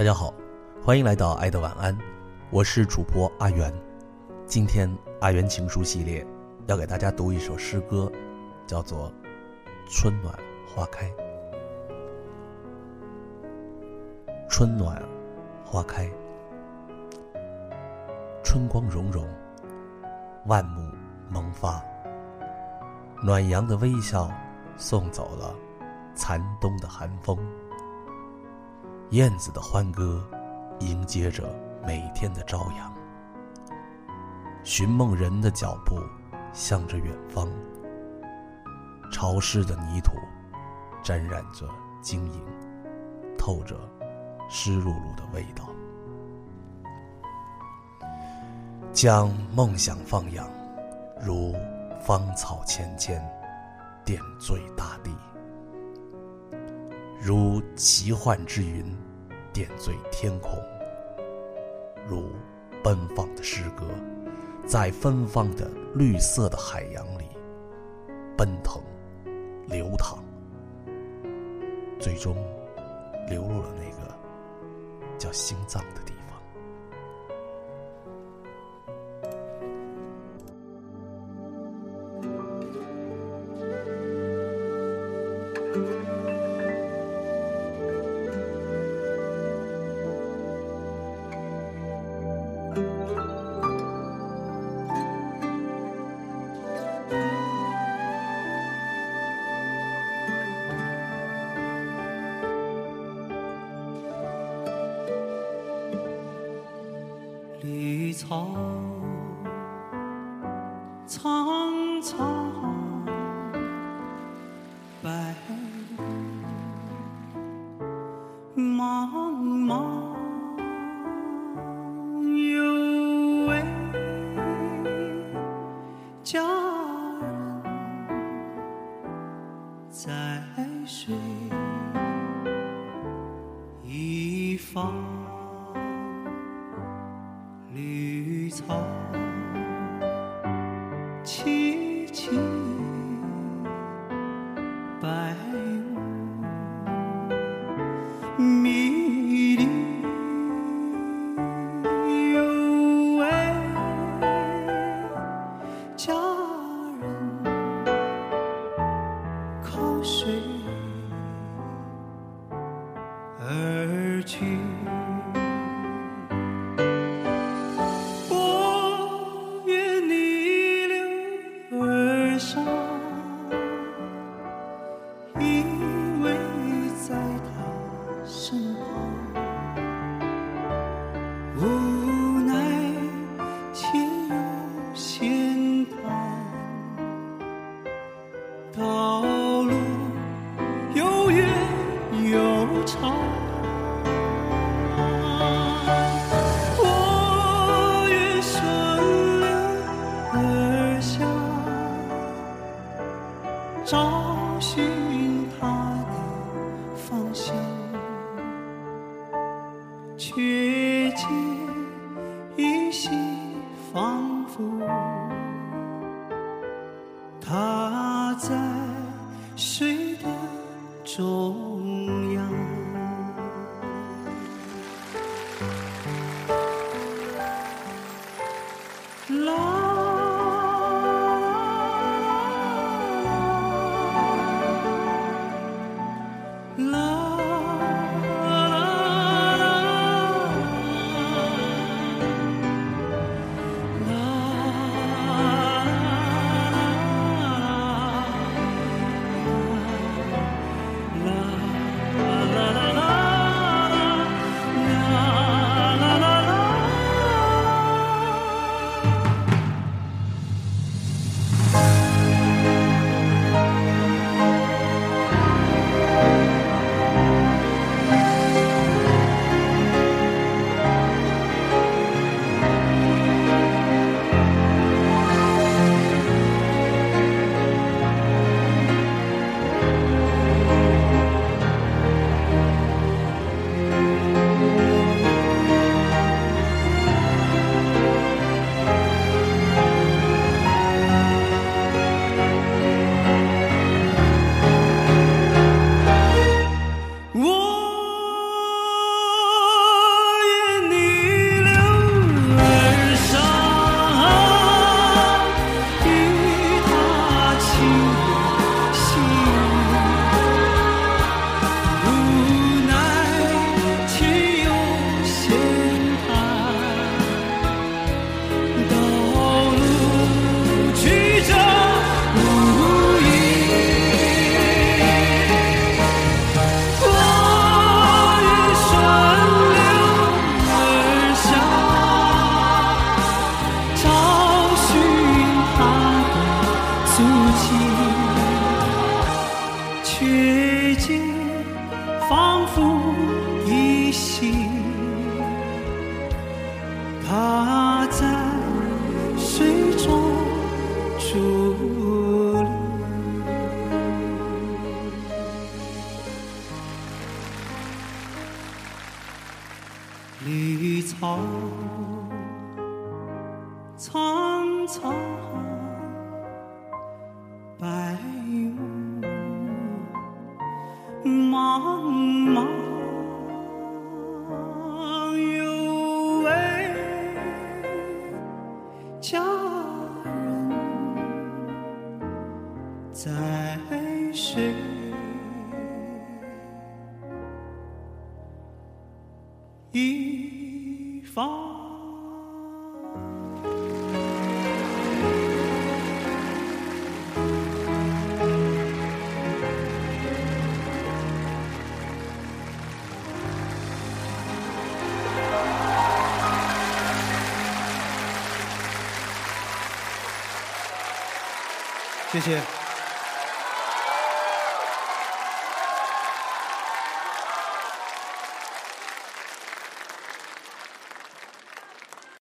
大家好，欢迎来到爱的晚安，我是主播阿元。今天阿元情书系列要给大家读一首诗歌，叫做《春暖花开》。春暖花开，春光融融，万木萌发，暖阳的微笑送走了残冬的寒风。燕子的欢歌，迎接着每天的朝阳。寻梦人的脚步，向着远方。潮湿的泥土，沾染着晶莹，透着湿漉漉的味道。将梦想放养，如芳草芊芊，点缀大地。如奇幻之云，点缀天空；如奔放的诗歌，在芬芳的绿色的海洋里奔腾、流淌，最终流入了那个叫心脏的地草苍苍，白茫茫，有位佳人在水一方。草萋萋，却见依稀仿佛他在水的中央。啦。啦仿佛依稀，他在水中伫立。绿草苍苍，茫茫，有位佳人在水一方。谢谢。